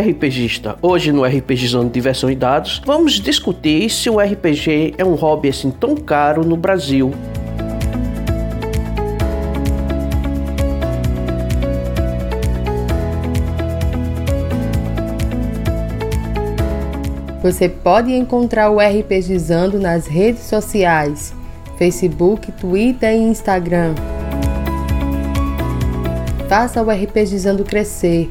RPGista! Hoje no RPGizando Diversão e Dados, vamos discutir se o RPG é um hobby assim tão caro no Brasil. Você pode encontrar o RPGizando nas redes sociais, Facebook, Twitter e Instagram. Faça o RPGizando crescer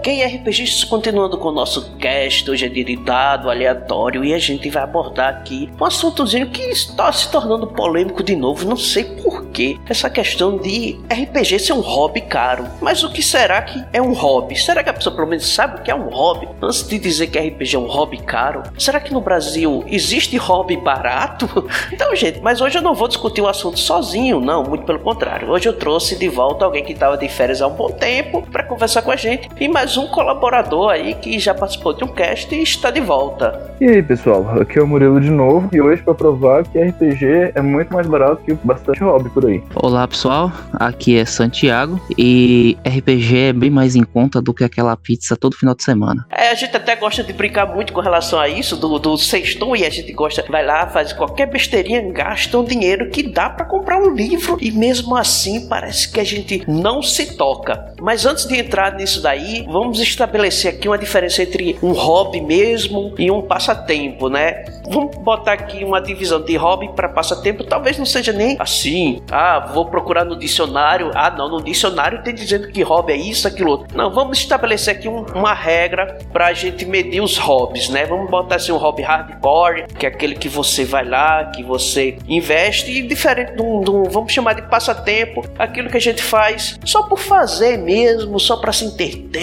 Ok, RPGs, continuando com o nosso cast, hoje é diritado, aleatório, e a gente vai abordar aqui um assuntozinho que está se tornando polêmico de novo, não sei porquê, essa questão de RPG ser um hobby caro. Mas o que será que é um hobby? Será que a pessoa pelo menos sabe o que é um hobby? Antes de dizer que RPG é um hobby caro, será que no Brasil existe hobby barato? então, gente, mas hoje eu não vou discutir o assunto sozinho, não, muito pelo contrário. Hoje eu trouxe de volta alguém que estava de férias há um bom tempo para conversar com a gente e mais um colaborador aí que já participou de um cast e está de volta. E aí, pessoal, aqui é o Murilo de novo e hoje para provar que RPG é muito mais barato que bastante hobby por aí. Olá, pessoal, aqui é Santiago e RPG é bem mais em conta do que aquela pizza todo final de semana. É, a gente até gosta de brincar muito com relação a isso, do, do sextou, e a gente gosta, vai lá, faz qualquer besteirinha, gasta um dinheiro que dá para comprar um livro e mesmo assim parece que a gente não se toca. Mas antes de entrar nisso daí, vamos vamos estabelecer aqui uma diferença entre um hobby mesmo e um passatempo, né? Vamos botar aqui uma divisão de hobby para passatempo, talvez não seja nem assim. Ah, vou procurar no dicionário. Ah, não, no dicionário tem dizendo que hobby é isso, aquilo outro. Não, vamos estabelecer aqui um, uma regra para a gente medir os hobbies, né? Vamos botar assim um hobby hardcore, que é aquele que você vai lá, que você investe, e diferente de um, de um vamos chamar de passatempo, aquilo que a gente faz só por fazer mesmo, só para se entreter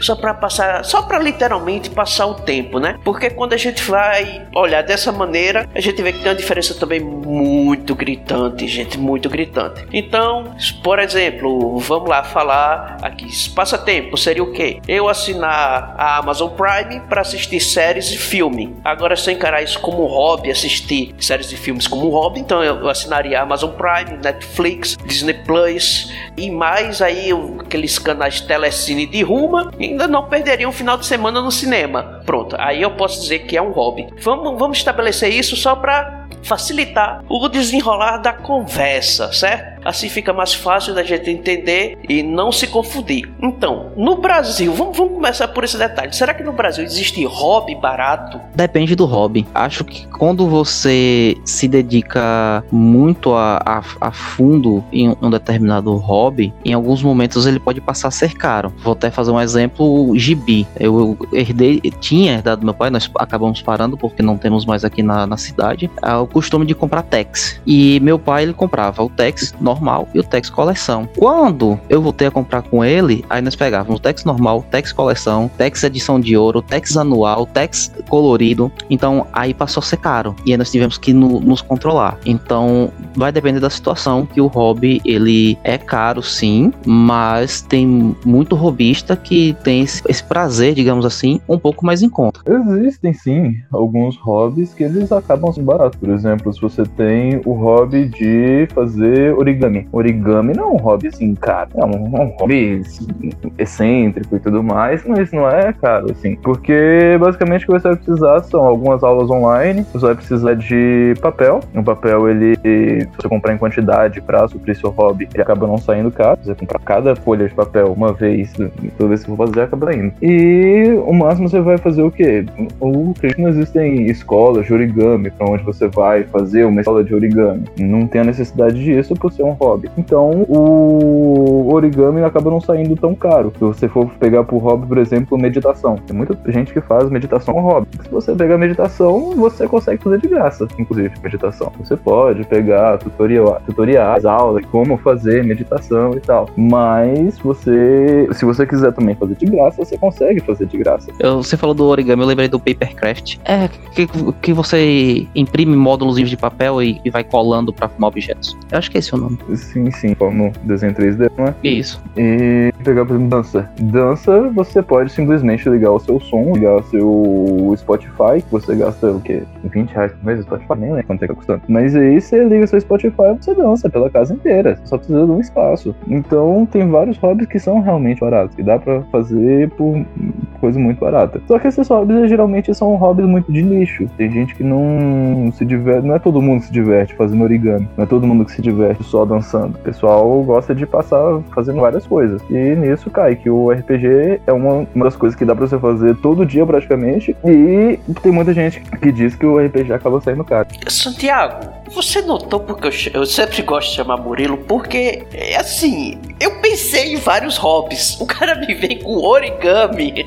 só para passar, só para literalmente passar o tempo, né? Porque quando a gente vai olhar dessa maneira, a gente vê que tem uma diferença também muito gritante, gente, muito gritante. Então, por exemplo, vamos lá falar aqui, passatempo seria o quê? Eu assinar a Amazon Prime para assistir séries e filme. Agora, se eu encarar isso como um hobby, assistir séries e filmes como um hobby, então eu assinaria a Amazon Prime, Netflix, Disney Plus e mais aí aqueles canais Telecine de Ruma ainda não perderia um final de semana no cinema. Pronto, aí eu posso dizer que é um hobby. Vamos, vamos estabelecer isso só para facilitar o desenrolar da conversa, certo? Assim fica mais fácil da gente entender e não se confundir. Então, no Brasil, vamos, vamos começar por esse detalhe. Será que no Brasil existe hobby barato? Depende do hobby. Acho que quando você se dedica muito a, a, a fundo em um determinado hobby, em alguns momentos ele pode passar a ser caro. Vou até fazer um exemplo: gibi. Eu herdei, tinha herdado do meu pai, nós acabamos parando porque não temos mais aqui na, na cidade, é o costume de comprar Tex. E meu pai ele comprava o Tex normal e o Tex coleção. Quando eu voltei a comprar com ele, aí nós pegávamos o Tex normal, Tex coleção, Tex edição de ouro, Tex anual, Tex colorido. Então aí passou a ser caro e aí nós tivemos que no, nos controlar. Então vai depender da situação que o hobby ele é caro sim, mas tem muito hobbyista que tem esse, esse prazer, digamos assim, um pouco mais em conta. Existem sim alguns hobbies que eles acabam sendo baratos. Por exemplo, se você tem o hobby de fazer origami origami. Origami não é um hobby assim caro, é um, um hobby excêntrico e tudo mais, mas não é caro assim, porque basicamente o que você vai precisar são algumas aulas online, você vai precisar de papel, o papel ele, se você comprar em quantidade para suprir seu hobby, ele acaba não saindo caro, você comprar cada folha de papel uma vez, toda vez que for fazer acaba indo. E o máximo você vai fazer o quê? O que não existem escolas de origami para onde você vai fazer uma escola de origami. Não tem a necessidade disso por ser um um hobby. Então o origami acaba não saindo tão caro. Se você for pegar por hobby, por exemplo, meditação. Tem muita gente que faz meditação como hobby. Se você pegar meditação, você consegue fazer de graça, inclusive, meditação. Você pode pegar tutorial, tutoriais, aulas, como fazer meditação e tal. Mas você, se você quiser também fazer de graça, você consegue fazer de graça. Eu, você falou do origami, eu lembrei do papercraft. É que, que você imprime módulos de papel e, e vai colando para formar objetos. Eu acho que é esse o nome. Sim, sim, como desenho 3D, não é? Isso. E pegar, por exemplo, dança. Dança, você pode simplesmente ligar o seu som, ligar o seu Spotify, que você gasta o quê? 20 reais por mês Spotify, nem lembro quanto é que tá custando. Mas aí você liga seu Spotify e você dança pela casa inteira. Você só precisa de um espaço. Então tem vários hobbies que são realmente baratos, que dá pra fazer por coisa muito barata. Só que esses hobbies geralmente são hobbies muito de nicho. Tem gente que não se diverte, não é todo mundo que se diverte fazendo origami, não é todo mundo que se diverte só dançando. O pessoal gosta de passar fazendo várias coisas. E nisso cai que o RPG é uma, uma das coisas que dá pra você fazer todo dia praticamente. E tem muita gente que diz que o RPG acaba saindo caro. Santiago, você notou porque eu, eu, sempre gosto de chamar Murilo? Porque, é assim, eu pensei em vários hobbies. O cara me vem com origami.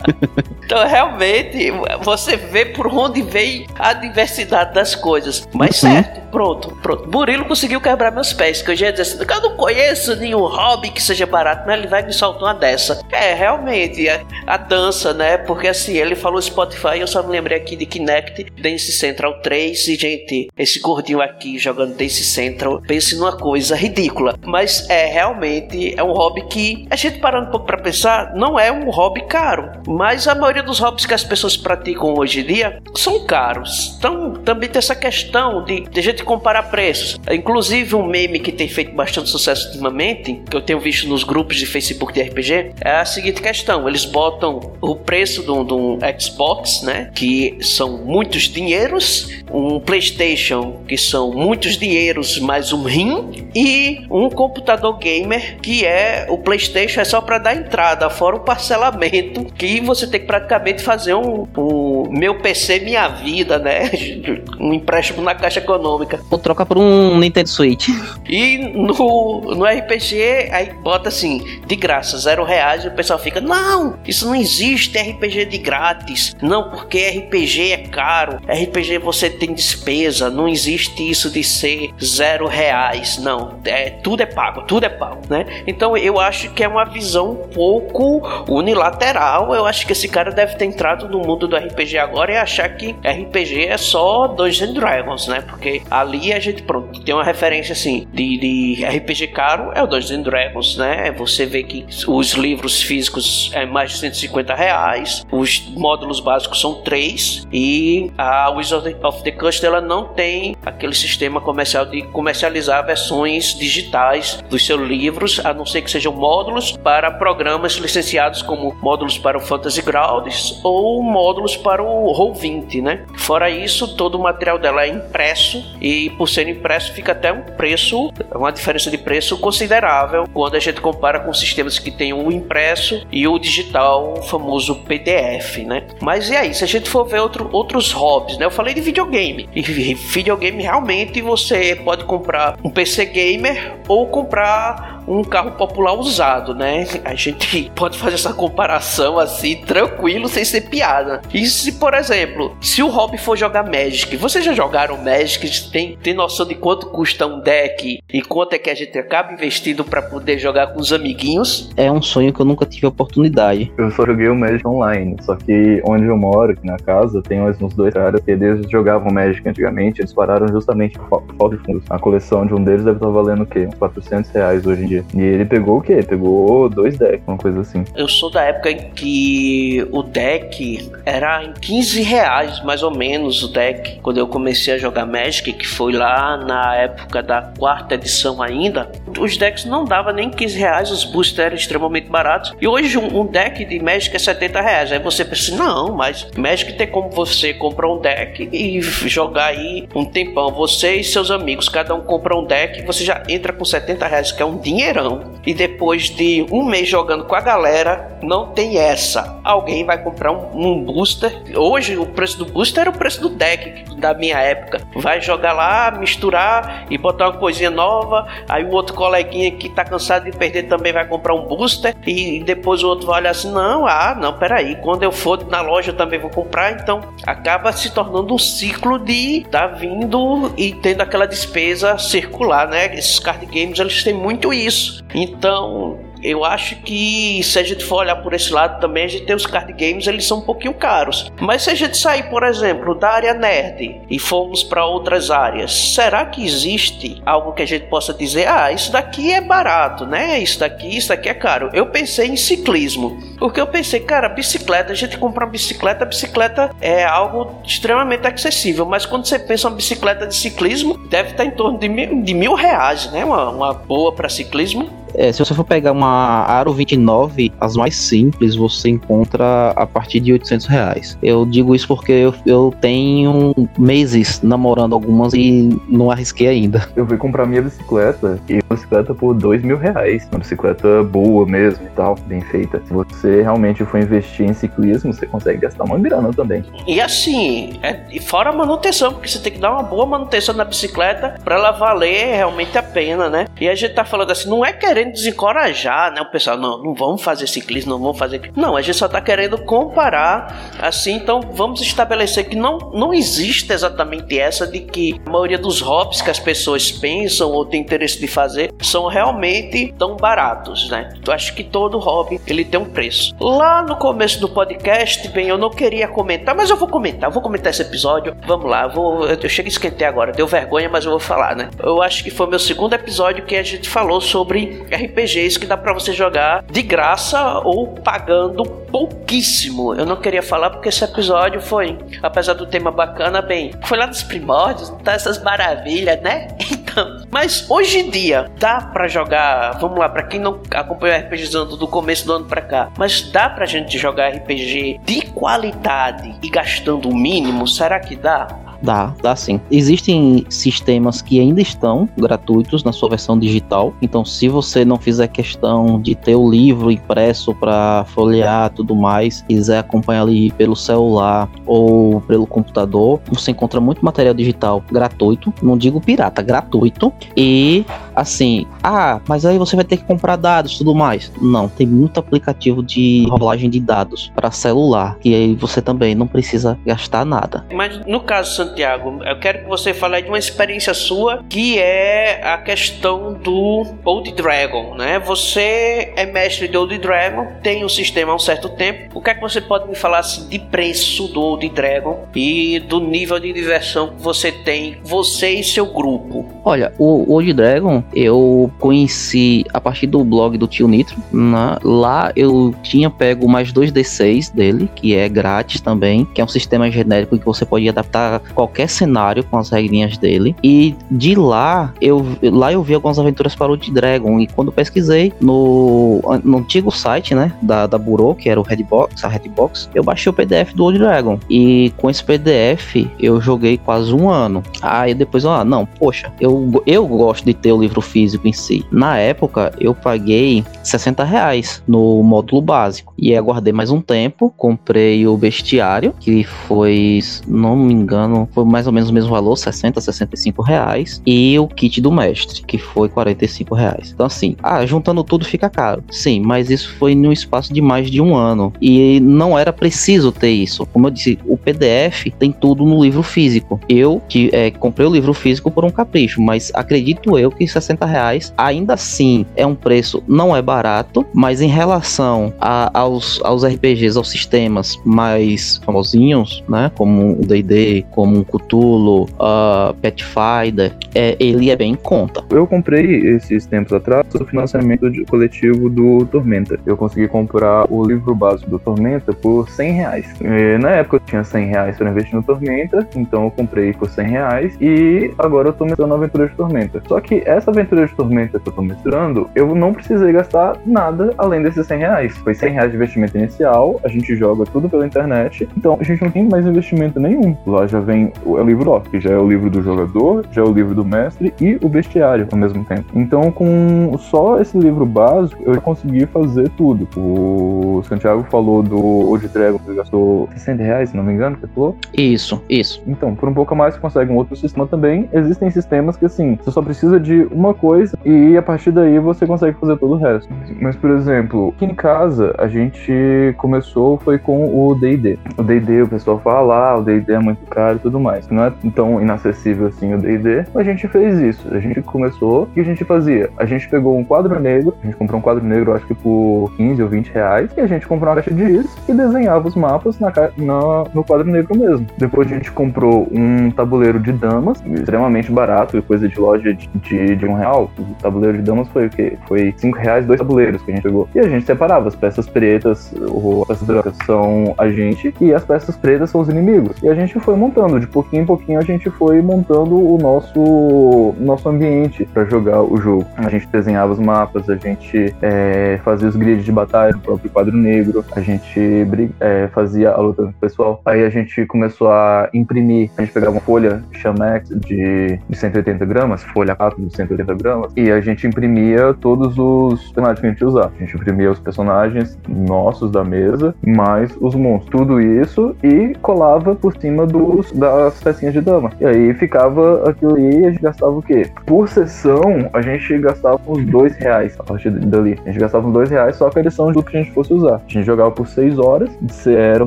então, realmente, você vê por onde vem a diversidade das coisas. Mas, uhum. certo, pronto, pronto. Murilo conseguiu quebrar meus pés. Que eu já ia dizer assim, eu não conheço nenhum hobby que seja barato, mas ele vai me soltar uma dessa. É, realmente, a, a dança, né? Porque, assim, ele falou Spotify, eu só me lembrei aqui de Kinect, Dance Central 3 e, gente, esse gordinho aqui jogando Dance Central, pense numa coisa ridícula. Mas é realmente é um hobby que a gente parando um pouco para pensar, não é um hobby caro. Mas a maioria dos hobbies que as pessoas praticam hoje em dia são caros. Então também tem essa questão de, de gente comparar preços. Inclusive um meme que tem feito bastante sucesso ultimamente, que eu tenho visto nos grupos de Facebook de RPG, é a seguinte questão: eles botam o preço de um Xbox, né? Que são muitos dinheiros, um PlayStation que são muitos dinheiros mais um rim e um computador gamer que é o PlayStation é só para dar entrada, fora o parcelamento que você tem que praticamente fazer um, um meu PC minha vida, né? Um empréstimo na Caixa Econômica. Ou troca por um Nintendo Switch. E no, no RPG aí bota assim de graça zero reais e o pessoal fica não, isso não existe RPG de grátis, não porque RPG é caro, RPG você tem despesa, não existe existe isso de ser zero reais. Não, é, tudo é pago, tudo é pago, né? Então eu acho que é uma visão um pouco unilateral. Eu acho que esse cara deve ter entrado no mundo do RPG agora e achar que RPG é só Dungeons Dragons, né? Porque ali a gente, pronto, tem uma referência assim de, de RPG caro é o Dungeons Dragons, né? Você vê que os livros físicos é mais de 150 reais, os módulos básicos são 3 e a Wizard of the Coast ela não tem aquele sistema comercial de comercializar versões digitais dos seus livros, a não ser que sejam módulos para programas licenciados como módulos para o Fantasy Grounds ou módulos para o Roll20, né? Fora isso, todo o material dela é impresso e por ser impresso fica até um preço, uma diferença de preço considerável quando a gente compara com sistemas que têm o impresso e o digital, o famoso PDF, né? Mas e aí, se a gente for ver outro, outros hobbies, né? Eu falei de videogame e videogame realmente você pode comprar um PC gamer ou comprar um carro popular usado, né? A gente pode fazer essa comparação assim, tranquilo, sem ser piada. E se, por exemplo, se o hobby for jogar Magic, vocês já jogaram Magic? Tem, tem noção de quanto custa um deck e quanto é que a gente acaba investindo para poder jogar com os amiguinhos? É um sonho que eu nunca tive oportunidade. Eu só joguei o Magic online, só que onde eu moro, aqui na casa, tem mais uns dois caras que eles jogavam Magic antigamente, eles pararam justamente por falta de fundos. A coleção de um deles deve estar valendo o quê? Uns 400 reais hoje em dia. E ele pegou o quê? Pegou dois decks, uma coisa assim. Eu sou da época em que o deck era em 15 reais, mais ou menos, o deck. Quando eu comecei a jogar Magic, que foi lá na época da quarta edição ainda, os decks não davam nem 15 reais, os boosters eram extremamente baratos. E hoje um, um deck de Magic é 70 reais. Aí você pensa, não, mas Magic tem como você comprar um deck e jogar aí um tempão. Você e seus amigos, cada um compra um deck, você já entra com 70 reais, que é um dinheirão. E depois de um mês jogando com a galera, não tem essa. Alguém vai comprar um, um booster. Hoje o preço do booster era o preço do deck da minha época. Vai jogar lá, misturar e botar uma coisinha nova. Aí o outro coleguinha que tá cansado de perder também vai comprar um booster. E depois o outro vai olhar assim: não, ah, não, peraí. Quando eu for na loja eu também vou comprar. Então acaba se tornando um ciclo de tá vindo e tendo aquela despesa circular, né? Esses card games eles têm muito isso. Então eu acho que se a gente for olhar por esse lado também, a gente tem os card games, eles são um pouquinho caros. Mas se a gente sair, por exemplo, da área nerd e formos para outras áreas, será que existe algo que a gente possa dizer, ah, isso daqui é barato, né? Isso daqui, isso daqui é caro. Eu pensei em ciclismo, porque eu pensei, cara, bicicleta, a gente comprar uma bicicleta, a bicicleta é algo extremamente acessível, mas quando você pensa uma bicicleta de ciclismo, deve estar em torno de mil, de mil reais, né? Uma, uma boa para ciclismo. É, se você for pegar uma Aro 29, as mais simples você encontra a partir de 800 reais. Eu digo isso porque eu, eu tenho meses namorando algumas e não arrisquei ainda. Eu fui comprar minha bicicleta e uma bicicleta por dois mil reais. Uma bicicleta boa mesmo e tal, bem feita. Se você realmente for investir em ciclismo, você consegue gastar uma grana também. E assim, é, e fora a manutenção, porque você tem que dar uma boa manutenção na bicicleta para ela valer realmente a pena, né? E a gente tá falando assim, não é querendo querendo desencorajar, né? O pessoal, não, não vamos fazer ciclismo, não vamos fazer. Não, a gente só está querendo comparar assim, então vamos estabelecer que não, não existe exatamente essa de que a maioria dos hobbies que as pessoas pensam ou têm interesse de fazer são realmente tão baratos, né? Eu acho que todo hobby ele tem um preço. Lá no começo do podcast, bem, eu não queria comentar, mas eu vou comentar, eu vou comentar esse episódio. Vamos lá, eu vou, eu chego a esquentar agora, deu vergonha, mas eu vou falar, né? Eu acho que foi meu segundo episódio que a gente falou sobre RPGs que dá para você jogar de graça ou pagando pouquíssimo. Eu não queria falar porque esse episódio foi, apesar do tema bacana, bem, foi lá dos primórdios, tá essas maravilhas, né? Então, mas hoje em dia dá para jogar, vamos lá, para quem não acompanhou RPGzando do começo do ano para cá, mas dá pra gente jogar RPG de qualidade e gastando o mínimo? Será que dá? Dá, dá sim. Existem sistemas que ainda estão gratuitos na sua versão digital. Então, se você não fizer questão de ter o livro impresso para folhear tudo mais, quiser acompanhar ali pelo celular ou pelo computador, você encontra muito material digital gratuito. Não digo pirata, gratuito. E assim, ah, mas aí você vai ter que comprar dados tudo mais. Não, tem muito aplicativo de rolagem de dados para celular. E aí você também não precisa gastar nada. Mas no caso, Santiago, eu quero que você fale de uma experiência sua que é a questão do Old Dragon, né? Você é mestre de Old Dragon, tem o um sistema há um certo tempo. O que é que você pode me falar assim, de preço do Old Dragon e do nível de diversão que você tem, você e seu grupo? Olha, o Old Dragon eu conheci a partir do blog do Tio Nitro. Né? Lá eu tinha pego mais dois D6 dele, que é grátis também, que é um sistema genérico que você pode adaptar qualquer cenário com as regrinhas dele. E de lá eu lá eu vi algumas aventuras para o Dragon e quando pesquisei no, no antigo site, né, da, da Burô, que era o Redbox, a Redbox, eu baixei o PDF do Old Dragon e com esse PDF eu joguei quase um ano. Aí depois, ah, não, poxa, eu, eu gosto de ter o livro físico em si. Na época eu paguei 60 reais no módulo básico e aguardei mais um tempo, comprei o bestiário que foi, não me engano, foi mais ou menos o mesmo valor, 60, 65 reais. E o kit do mestre, que foi 45 reais. Então, assim, ah, juntando tudo fica caro. Sim, mas isso foi no espaço de mais de um ano. E não era preciso ter isso. Como eu disse, o PDF tem tudo no livro físico. Eu que é, comprei o livro físico por um capricho, mas acredito eu que 60 reais ainda assim é um preço, não é barato, mas em relação a, aos, aos RPGs, aos sistemas mais famosinhos, né? Como o DD, como um Cthulhu, uh, Pathfinder, é, ele é bem em conta. Eu comprei esses tempos atrás o financiamento de, coletivo do Tormenta. Eu consegui comprar o livro básico do Tormenta por 100 reais. E, na época eu tinha 100 reais para investir no Tormenta, então eu comprei por 100 reais e agora eu tô mestrando a aventura de Tormenta. Só que essa aventura de Tormenta que eu tô mestrando, eu não precisei gastar nada além desses 100 reais. Foi 100 reais de investimento inicial, a gente joga tudo pela internet, então a gente não tem mais investimento nenhum. Loja vem tem o livro ó, que já é o livro do jogador, já é o livro do mestre e o bestiário ao mesmo tempo. Então, com só esse livro básico, eu consegui fazer tudo. O Santiago falou do Old Dragon, que gastou 60 reais, se não me engano, que falou? Isso, isso. Então, por um pouco a mais, você consegue um outro sistema também. Existem sistemas que, assim, você só precisa de uma coisa e a partir daí você consegue fazer todo o resto. Mas, por exemplo, aqui em casa, a gente começou foi com o D&D. O D&D, o pessoal fala, ah, o D&D é muito caro e tudo mais. Não é tão inacessível assim o D&D. A gente fez isso. A gente começou, o que a gente fazia? A gente pegou um quadro negro, a gente comprou um quadro negro, acho que por 15 ou 20 reais, e a gente comprou uma caixa de giz e desenhava os mapas na, na, no quadro negro mesmo. Depois a gente comprou um tabuleiro de damas, extremamente barato, coisa de loja de, de, de um real. O tabuleiro de damas foi o quê? Foi 5 reais, dois tabuleiros que a gente pegou. E a gente separava, as peças pretas, ou as brancas são a gente, e as peças pretas são os inimigos. E a gente foi montando, de pouquinho em pouquinho a gente foi montando o nosso, nosso ambiente para jogar o jogo. A gente desenhava os mapas, a gente é, fazia os grids de batalha no próprio quadro negro, a gente é, fazia a luta pessoal. Aí a gente começou a imprimir, a gente pegava uma folha Chamex de, de 180 gramas, folha 4 de 180 gramas, e a gente imprimia todos os personagens que a gente usar. A gente imprimia os personagens nossos da mesa, mais os monstros. Tudo isso e colava por cima dos, das pecinhas de dama. E aí ficava aquilo ali e a gente gastava o quê? Por sessão, a gente gastava uns dois reais a partir dali. A gente gastava uns dois reais só com a edição do que a gente fosse usar. A gente jogava por seis horas, eram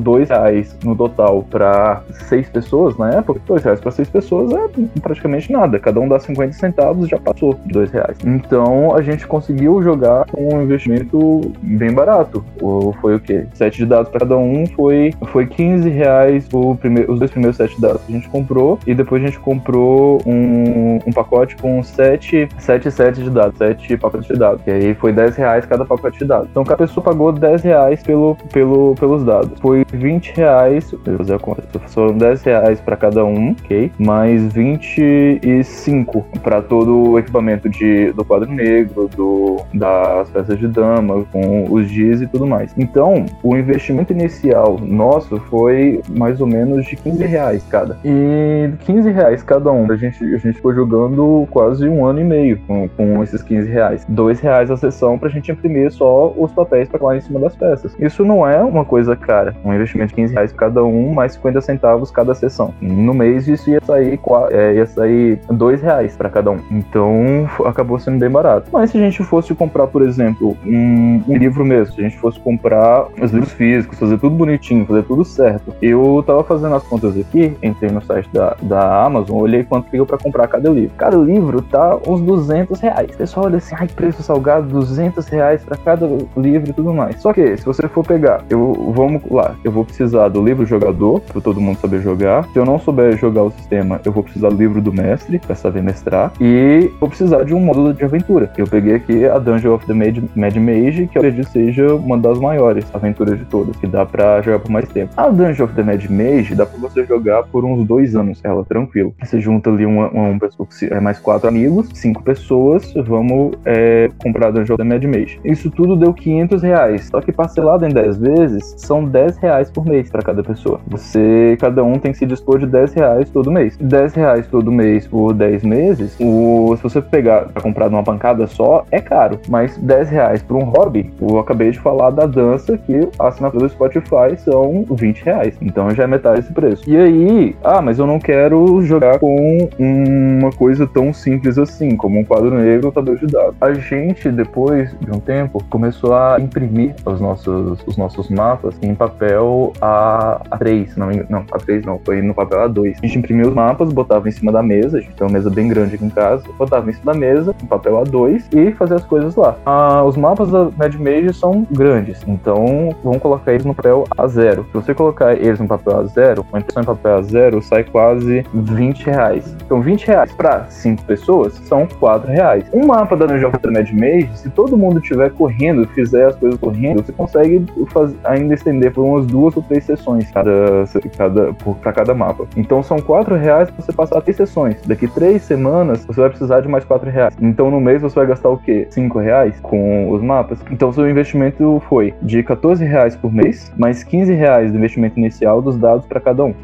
dois reais no total para seis pessoas na época. Dois reais para seis pessoas é praticamente nada. Cada um dá 50 centavos já passou de dois reais. Então a gente conseguiu jogar com um investimento bem barato. Ou foi o quê? Sete de dados para cada um foi, foi 15 reais o primeiro, os dois primeiros sete dados a gente comprou. E depois a gente comprou um, um pacote com sete, sete sets de dados, sete pacotes de dados. E aí foi 10 reais cada pacote de dados. Então cada pessoa pagou 10 reais pelo, pelo, pelos dados. Foi 20 reais, vou fazer a conta, foram 10 reais para cada um, ok? Mais 25 para todo o equipamento de, do quadro negro, do, das peças de dama, com os giz e tudo mais. Então, o investimento inicial nosso foi mais ou menos de 15 reais cada. E 15 reais cada um. A gente, a gente ficou jogando quase um ano e meio com, com esses 15 reais. 2 reais a sessão pra gente imprimir só os papéis para colar em cima das peças. Isso não é uma coisa cara. Um investimento de 15 reais cada um, mais 50 centavos cada sessão. No mês isso ia sair, é, ia sair 2 reais para cada um. Então acabou sendo bem barato. Mas se a gente fosse comprar, por exemplo, um, um livro mesmo, se a gente fosse comprar os livros físicos, fazer tudo bonitinho, fazer tudo certo. Eu tava fazendo as contas aqui, entrei no site da, da Amazon, olhei quanto deu para comprar cada livro. Cada livro tá uns 200 reais. O pessoal olha assim, ai, preço salgado, 200 reais para cada livro e tudo mais. Só que, se você for pegar, eu vamos lá, eu vou precisar do livro jogador, para todo mundo saber jogar. Se eu não souber jogar o sistema, eu vou precisar do livro do mestre, para saber mestrar. E vou precisar de um módulo de aventura. Eu peguei aqui a Dungeon of the Mad, Mad Mage, que eu acredito seja uma das maiores aventuras de todas, que dá para jogar por mais tempo. A Dungeon of the Mad Mage dá para você jogar por uns dois anos, ela tranquilo. Você junta ali uma, uma pessoa, é mais quatro amigos, cinco pessoas, vamos é, comprar Dungeon the Mad Mage. Isso tudo deu 500 reais, só que parcelado em 10 vezes, são 10 reais por mês para cada pessoa. Você, cada um tem que se dispor de 10 reais todo mês. 10 reais todo mês por 10 meses, o, se você pegar pra comprar numa pancada só, é caro. Mas 10 reais por um hobby, eu acabei de falar da dança que a assinatura do Spotify são 20 reais. Então já é metade desse preço. E aí, ah, mas eu não quero jogar com uma coisa tão simples assim, como um quadro negro ou tabela de dados. A gente, depois de um tempo, começou a imprimir os nossos, os nossos mapas em papel A, A3, não, não, A3 não, foi no papel A2. A gente imprimia os mapas, botava em cima da mesa, a gente tem uma mesa bem grande aqui em casa, botava em cima da mesa, em papel A2 e fazia as coisas lá. Ah, os mapas da Mad Mage são grandes, então vamos colocar eles no papel A0. Se você colocar eles no papel A0, uma impressão em papel A0 sai quase 20 reais. Então 20 reais para 5 pessoas são 4 reais. Um mapa da Dungeon of Mad Mage, se todo mundo estiver correndo, fizer as coisas correndo, você consegue fazer, ainda estender por umas duas ou três sessões cada, cada, para cada mapa. Então são 4 reais para você passar três sessões. Daqui três semanas você vai precisar de mais 4 reais. Então no mês você vai gastar o quê? 5 reais com os mapas. Então seu investimento foi de 14 reais por mês, mais 15 reais do investimento inicial dos dados para cada um.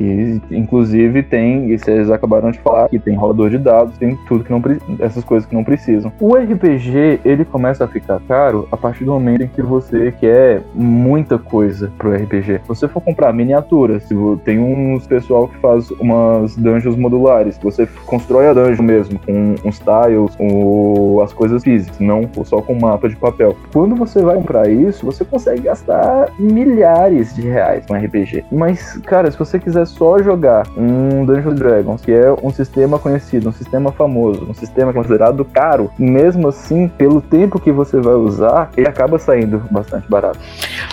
Em Inclusive tem, e vocês acabaram de falar, que tem rolador de dados, tem tudo que não essas coisas que não precisam. O RPG, ele começa a ficar caro a partir do momento em que você quer muita coisa pro RPG. Se você for comprar miniaturas, tem uns pessoal que faz umas dungeons modulares, você constrói a dungeon mesmo, com uns tiles, com as coisas físicas, não só com mapa de papel. Quando você vai comprar isso, você consegue gastar milhares de reais com RPG. Mas, cara, se você quiser só jogar um Dungeons Dragons, que é um sistema conhecido, um sistema famoso, um sistema considerado caro, mesmo assim, pelo tempo que você vai usar, ele acaba saindo bastante barato.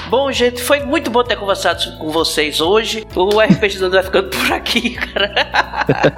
Bom, gente, foi muito bom ter conversado com vocês hoje. O RPG do vai ficando por aqui, cara.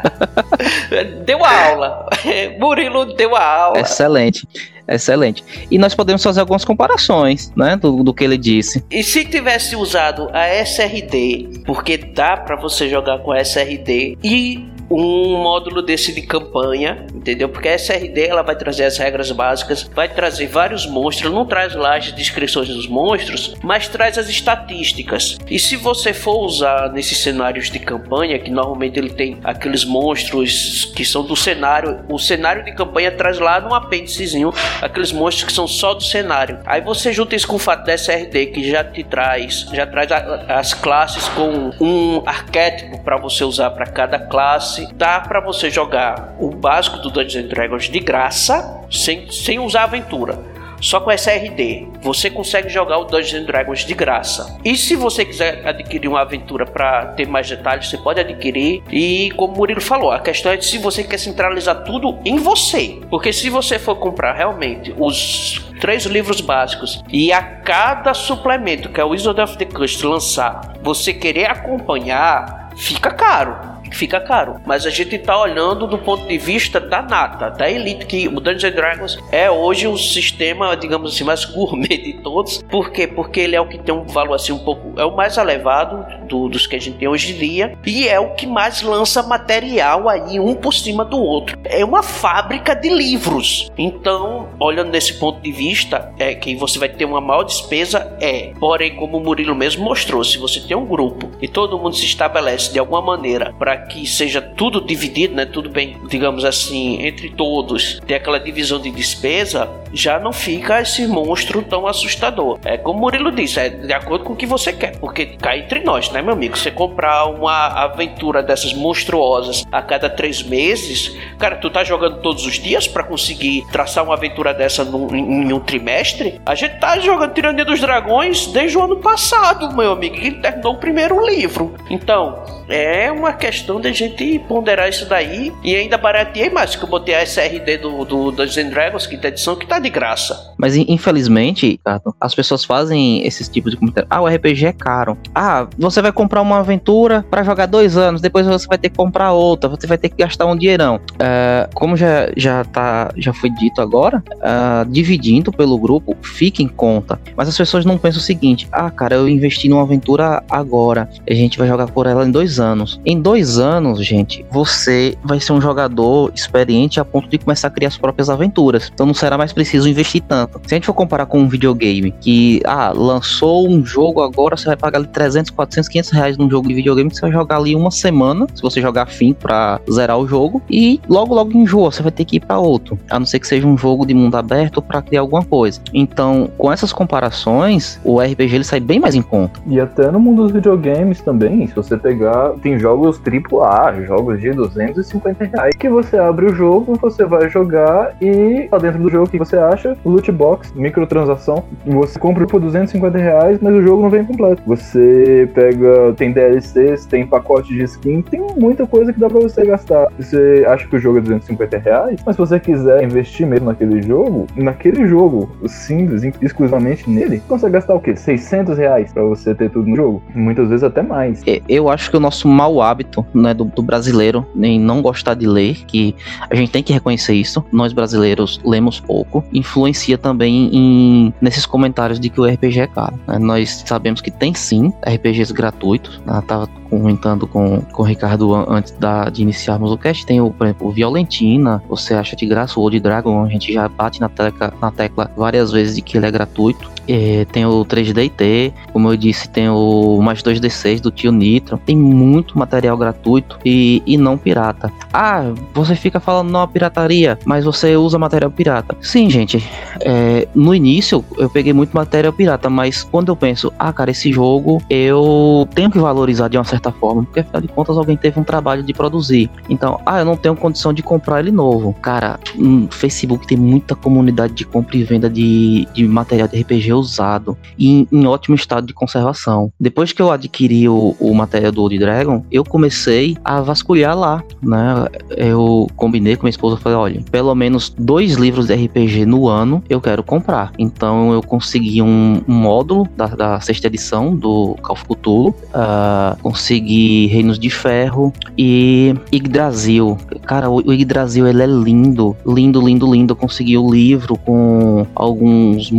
deu a aula. Murilo deu a aula. Excelente. Excelente. E nós podemos fazer algumas comparações, né, do, do que ele disse. E se tivesse usado a SRD, porque dá para você jogar com a SRD e um módulo desse de campanha, entendeu? Porque a SRD ela vai trazer as regras básicas, vai trazer vários monstros, não traz lá as descrições dos monstros, mas traz as estatísticas. E se você for usar nesses cenários de campanha, que normalmente ele tem aqueles monstros que são do cenário, o cenário de campanha traz lá no apêndicezinho aqueles monstros que são só do cenário. Aí você junta isso com o fato da SRD que já te traz, já traz a, as classes com um arquétipo para você usar para cada classe classe, dá para você jogar o básico do Dungeons Dragons de graça, sem, sem usar aventura. Só com SRD você consegue jogar o Dungeons Dragons de graça. E se você quiser adquirir uma aventura para ter mais detalhes, você pode adquirir. E como o Murilo falou, a questão é se você quer centralizar tudo em você. Porque se você for comprar realmente os três livros básicos e a cada suplemento que a Wizard of the Coast lançar, você querer acompanhar, fica caro fica caro. Mas a gente tá olhando do ponto de vista da nata, da elite, que o Dungeons Dragons é hoje o sistema, digamos assim, mais gourmet de todos. Por quê? Porque ele é o que tem um valor assim um pouco, é o mais elevado do, dos que a gente tem hoje em dia e é o que mais lança material aí um por cima do outro. É uma fábrica de livros. Então, olhando nesse ponto de vista, é que você vai ter uma maior despesa é. Porém, como o Murilo mesmo mostrou, se você tem um grupo e todo mundo se estabelece de alguma maneira para que seja tudo dividido, né, tudo bem, digamos assim, entre todos, ter aquela divisão de despesa, já não fica esse monstro tão assustador. É como o Murilo disse, é de acordo com o que você quer, porque cai entre nós, né, meu amigo? Você comprar uma aventura dessas monstruosas a cada três meses, cara, tu tá jogando todos os dias para conseguir traçar uma aventura dessa num, em um trimestre? A gente tá jogando Tirania dos Dragões desde o ano passado, meu amigo, que terminou o primeiro livro. Então, é uma questão de a gente ponderar isso daí e ainda barateei mais, que eu botei a SRD do, do Dungeons Dragons, quinta edição, que tá de graça. Mas infelizmente, as pessoas fazem esses tipos de comentário. Ah, o RPG é caro. Ah, você vai comprar uma aventura para jogar dois anos, depois você vai ter que comprar outra, você vai ter que gastar um dinheirão. Uh, como já, já, tá, já foi dito agora, uh, dividindo pelo grupo, fica em conta. Mas as pessoas não pensam o seguinte: ah, cara, eu investi numa aventura agora, a gente vai jogar por ela em dois anos. Em dois anos, gente, você vai ser um jogador experiente a ponto de começar a criar as próprias aventuras. Então não será mais preciso investir tanto. Se a gente for comparar com um videogame que, ah, lançou um jogo agora, você vai pagar ali 300, 400, 500 reais num jogo de videogame que você vai jogar ali uma semana, se você jogar fim para zerar o jogo, e logo, logo enjoa, você vai ter que ir para outro. A não ser que seja um jogo de mundo aberto para criar alguma coisa. Então, com essas comparações, o RPG ele sai bem mais em conta. E até no mundo dos videogames também, se você pegar, tem jogos AAA, jogos de 250 reais, que você abre o jogo, você vai jogar e tá dentro do jogo o que você acha, loot box, microtransação, você compra por 250 reais, mas o jogo não vem completo. Você pega, tem DLCs, tem pacote de skin, tem muita coisa que dá pra você gastar. Você acha que o jogo é 250 reais, mas se você quiser investir mesmo naquele jogo, naquele jogo, simples, exclusivamente nele, você consegue gastar o quê? 600 reais pra você ter tudo no jogo? Muitas vezes até mais. Eu acho que o nosso mau hábito né, do, do brasileiro em não gostar de ler, que a gente tem que reconhecer isso. Nós brasileiros lemos pouco, influencia também em nesses comentários de que o RPG é caro. Né? Nós sabemos que tem sim RPGs gratuitos. Né? Tava comentando com, com o Ricardo antes da, de iniciarmos o cast. Tem o, por exemplo, o Violentina, você acha de graça o Old Dragon, a gente já bate na tecla, na tecla várias vezes de que ele é gratuito. É, tem o 3DT, como eu disse, tem o mais 2D6 do tio Nitro. Tem muito material gratuito e, e não pirata. Ah, você fica falando não a pirataria, mas você usa material pirata. Sim, gente. É, no início eu peguei muito material pirata, mas quando eu penso, ah, cara, esse jogo eu tenho que valorizar de uma certa forma, porque afinal de contas alguém teve um trabalho de produzir. Então, ah, eu não tenho condição de comprar ele novo. Cara, no Facebook tem muita comunidade de compra e venda de, de material de RPG usado e em, em ótimo estado de conservação. Depois que eu adquiri o, o material do Old Dragon, eu comecei a vasculhar lá, né? Eu combinei com minha esposa, falei, olha, pelo menos dois livros de RPG no ano eu quero comprar. Então eu consegui um, um módulo da, da, sexta edição do Call uh, consegui Reinos de Ferro e Yggdrasil. Cara, o, Yggdrasil ele é lindo, lindo, lindo, lindo. Eu consegui o livro com alguns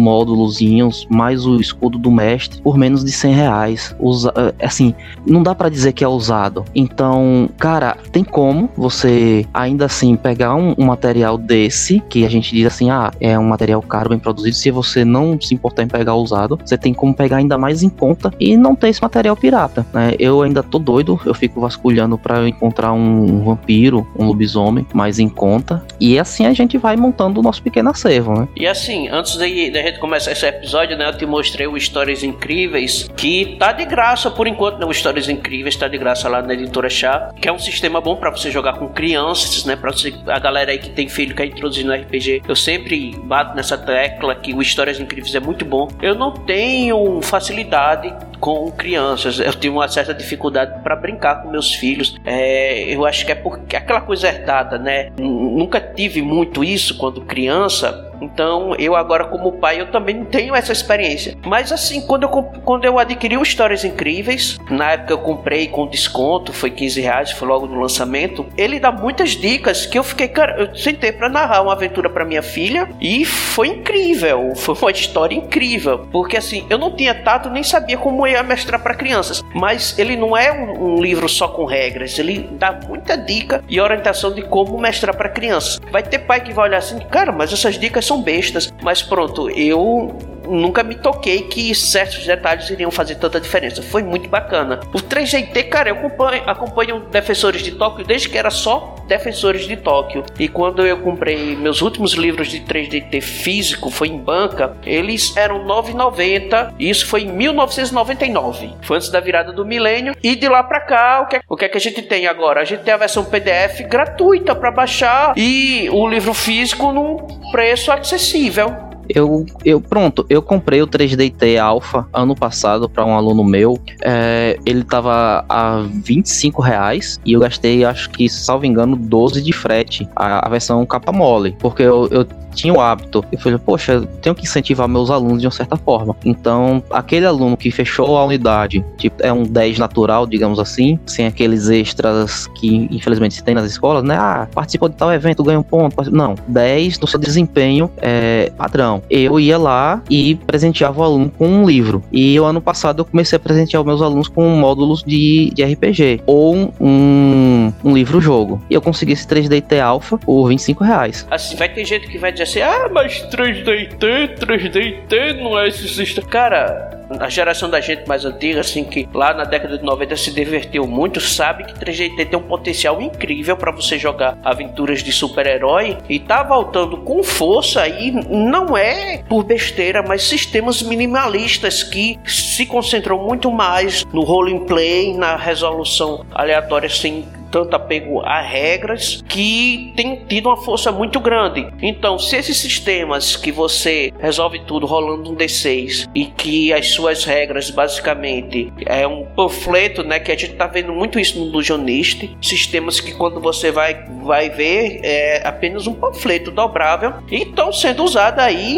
módulozinhos, mais o escudo do mestre, por menos de 100 reais. Usa, é, assim, não dá para dizer que é usado. Então, cara, tem como você ainda assim pegar um, um, material desse, que a gente diz assim, ah, é um material caro, bem produzido, se você não se importar em pegar usado, você tem como pegar ainda mais em conta e não ter esse material pirata, né? Eu ainda tô doido, eu fico vasculhando para encontrar um vampiro, um lobisomem mais em conta. E assim a gente vai montando o nosso pequeno acervo, né? E assim, antes de, de a gente começar esse episódio, né, eu te mostrei o Histórias Incríveis, que tá de graça por enquanto, né? O Histórias Incríveis tá de graça lá na editora Chá, que é um sistema bom para você jogar com crianças, né? Para você, a galera aí que tem filho que é introduzindo no RPG. Eu sempre bato nessa tecla que o Histórias Incríveis é muito bom. Eu não tenho facilidade com crianças. Eu tenho uma certa dificuldade para brincar com meus filhos. É, eu acho que é porque aquela coisa herdada, né? Nunca tive muito isso quando criança. Então, eu agora como pai, eu também tenho essa experiência. Mas assim, quando eu, quando eu adquiri o Histórias Incríveis, na época eu comprei com desconto, foi 15 reais, foi logo no lançamento. Ele dá muitas dicas que eu fiquei, cara, eu sentei para narrar uma aventura para minha filha e foi incrível. Foi uma história incrível. Porque assim, eu não tinha tato, nem sabia como ia mestrar para crianças. Mas ele não é um, um livro só com regras, ele dá muita dica e orientação de como mestrar para crianças. Vai ter pai que vai olhar assim, cara, mas essas dicas são bestas, mas pronto, eu nunca me toquei que certos detalhes iriam fazer tanta diferença. Foi muito bacana. O 3GT, cara, eu acompanho, acompanho Defensores de Tóquio desde que era só Defensores de Tóquio. E quando eu comprei meus últimos livros de 3DT físico, foi em banca, eles eram 9,90. Isso foi em 1999. Foi antes da virada do milênio. E de lá pra cá, o que, é, o que é que a gente tem agora? A gente tem a versão PDF gratuita para baixar e o livro físico num preço acessível. Eu, eu pronto, eu comprei o 3DT Alpha ano passado para um aluno meu. É, ele tava a 25 reais e eu gastei, acho que, salvo engano, 12 de frete. A, a versão capa mole. Porque eu, eu tinha o hábito. Eu falei, poxa, tenho que incentivar meus alunos de uma certa forma. Então, aquele aluno que fechou a unidade, tipo, é um 10 natural, digamos assim, sem aqueles extras que infelizmente se tem nas escolas, né? Ah, participou de tal evento, ganha um ponto. Não, 10 no seu desempenho é, padrão. Eu ia lá e presenteava o aluno com um livro. E o ano passado eu comecei a presentear os meus alunos com módulos de, de RPG ou um, um livro-jogo. E eu consegui esse 3DT Alpha por 25 reais. Assim, vai ter gente que vai dizer assim: ah, mas 3DT, 3DT não é esse sistema. Cara, a geração da gente mais antiga, assim, que lá na década de 90 se divertiu muito, sabe que 3DT tem um potencial incrível para você jogar aventuras de super-herói e tá voltando com força e não é por besteira, mas sistemas minimalistas que se concentram muito mais no role play, na resolução aleatória sem tanto apego a regras que tem tido uma força muito grande. Então, se esses sistemas que você resolve tudo rolando um D6 e que as suas regras basicamente é um panfleto, né, que a gente tá vendo muito isso no Illusionist, sistemas que quando você vai vai ver é apenas um panfleto dobrável e estão sendo usados aí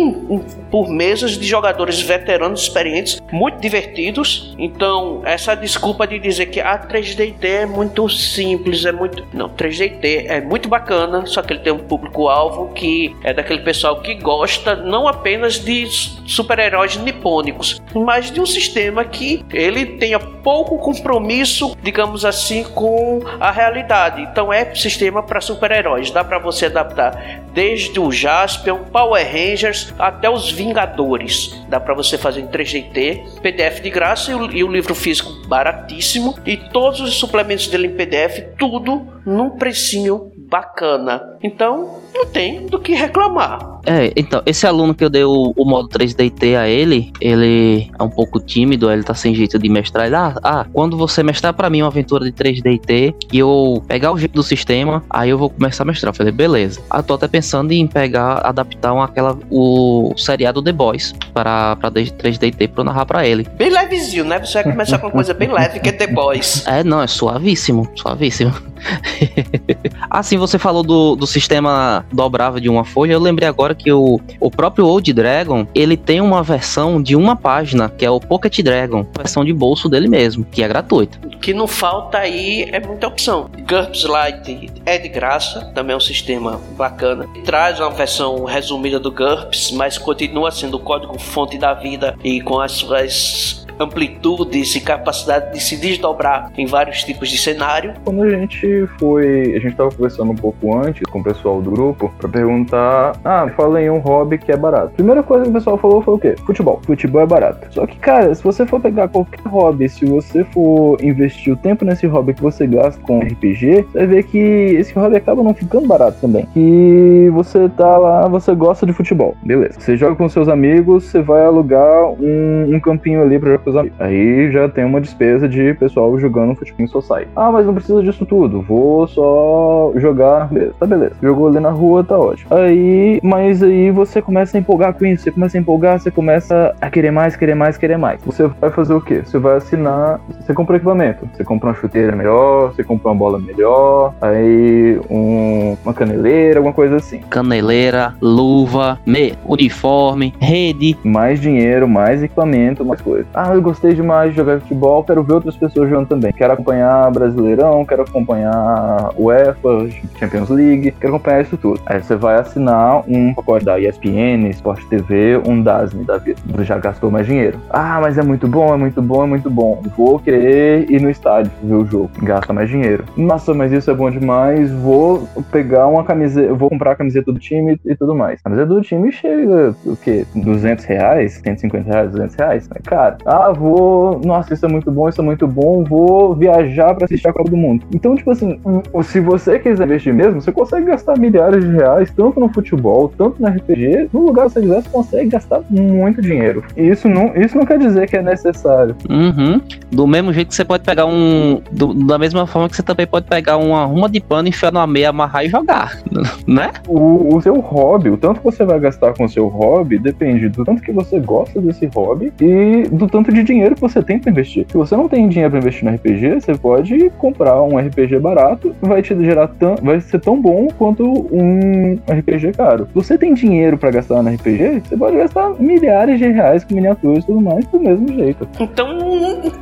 por mesas de jogadores veteranos experientes, muito divertidos. Então, essa desculpa de dizer que a 3D é muito simples simples, é muito. Não, 3DT é muito bacana, só que ele tem um público-alvo que é daquele pessoal que gosta não apenas de super-heróis nipônicos, mas de um sistema que ele tenha pouco compromisso, digamos assim, com a realidade. Então é sistema para super-heróis, dá para você adaptar desde o Jaspion, Power Rangers até os Vingadores. Dá para você fazer em 3DT, PDF de graça e o, e o livro físico baratíssimo e todos os suplementos dele em PDF, tudo num precinho bacana. Então, não tem do que reclamar. É, então, esse aluno que eu dei o, o modo 3DT a ele, ele é um pouco tímido, ele tá sem jeito de mestrar. Ele, ah, ah, quando você mestrar para mim uma aventura de 3DT e eu pegar o jeito do sistema, aí eu vou começar a mestrar. Eu falei, beleza. Eu tô até pensando em pegar, adaptar uma, aquela, o seriado The Boys para, para 3DT pra eu narrar pra ele. Bem levezinho, né? Você vai começar com uma coisa bem leve que é The Boys. É, não, é suavíssimo, suavíssimo. assim, você falou do, do sistema dobrável de uma folha, eu lembrei agora que o, o próprio Old Dragon, ele tem uma versão de uma página, que é o Pocket Dragon, versão de bolso dele mesmo, que é gratuito. O que não falta aí é muita opção. GURPS Lite é de graça, também é um sistema bacana. Traz uma versão resumida do GURPS, mas continua sendo o código fonte da vida e com as suas amplitudes e capacidade de se desdobrar em vários tipos de cenário. Quando a gente foi, a gente estava conversando um pouco antes com o pessoal do grupo para perguntar, ah, fala em um hobby que é barato. Primeira coisa que o pessoal falou foi o quê? Futebol. Futebol é barato. Só que, cara, se você for pegar qualquer hobby, se você for investir o tempo nesse hobby que você gasta com RPG, você vai ver que esse hobby acaba não ficando barato também. Que você tá lá, você gosta de futebol, beleza. Você joga com seus amigos, você vai alugar um, um campinho ali para com os amigos. Aí já tem uma despesa de pessoal jogando futebol em society. Ah, mas não precisa disso tudo. Vou só jogar. Beleza, tá beleza. Jogou ali na rua, tá ótimo. Aí, mas aí você começa a empolgar com isso. Você começa a empolgar, você começa a querer mais, querer mais, querer mais. Você vai fazer o quê? Você vai assinar. Você compra equipamento. Você compra uma chuteira melhor, você compra uma bola melhor, aí um, uma caneleira, alguma coisa assim. Caneleira, luva, me, uniforme, rede. Mais dinheiro, mais equipamento, mais coisa. Ah, eu gostei demais de jogar futebol, quero ver outras pessoas jogando também. Quero acompanhar Brasileirão, quero acompanhar UEFA, Champions League, quero acompanhar isso tudo. Aí você vai assinar um pacote da ESPN, Sport TV, um Dasne da vida. Já gastou mais dinheiro. Ah, mas é muito bom, é muito bom, é muito bom. Vou querer ir no estádio ver o jogo. Gasta mais dinheiro. Nossa, mas isso é bom demais. Vou pegar uma camiseta, vou comprar a camiseta do time e tudo mais. A camiseta do time chega, o quê? 200 reais? 150 reais, 200 reais? É caro. Ah, vou. Nossa, isso é muito bom, isso é muito bom. Vou viajar para assistir a Copa do Mundo. Então, tipo assim, se você quiser investir mesmo, você consegue gastar milhares de reais, tanto no futebol, tanto no RPG. No lugar que você quiser, você consegue gastar muito dinheiro. E isso não, isso não quer dizer que é necessário. Uhum. Do mesmo jeito que você pode pegar um. Do, da mesma forma que você também pode pegar uma ruma de pano, enfiar numa meia, amarrar e jogar. Né? O, o seu hobby, o tanto que você vai gastar com o seu hobby, depende do tanto que você gosta desse hobby e do tanto de dinheiro que você tem para investir. Se você não tem dinheiro para investir no RPG, você pode comprar um RPG barato, vai te gerar tão, vai ser tão bom quanto um RPG caro. Se você tem dinheiro para gastar no RPG, você pode gastar milhares de reais com miniaturas e tudo mais do mesmo jeito. Então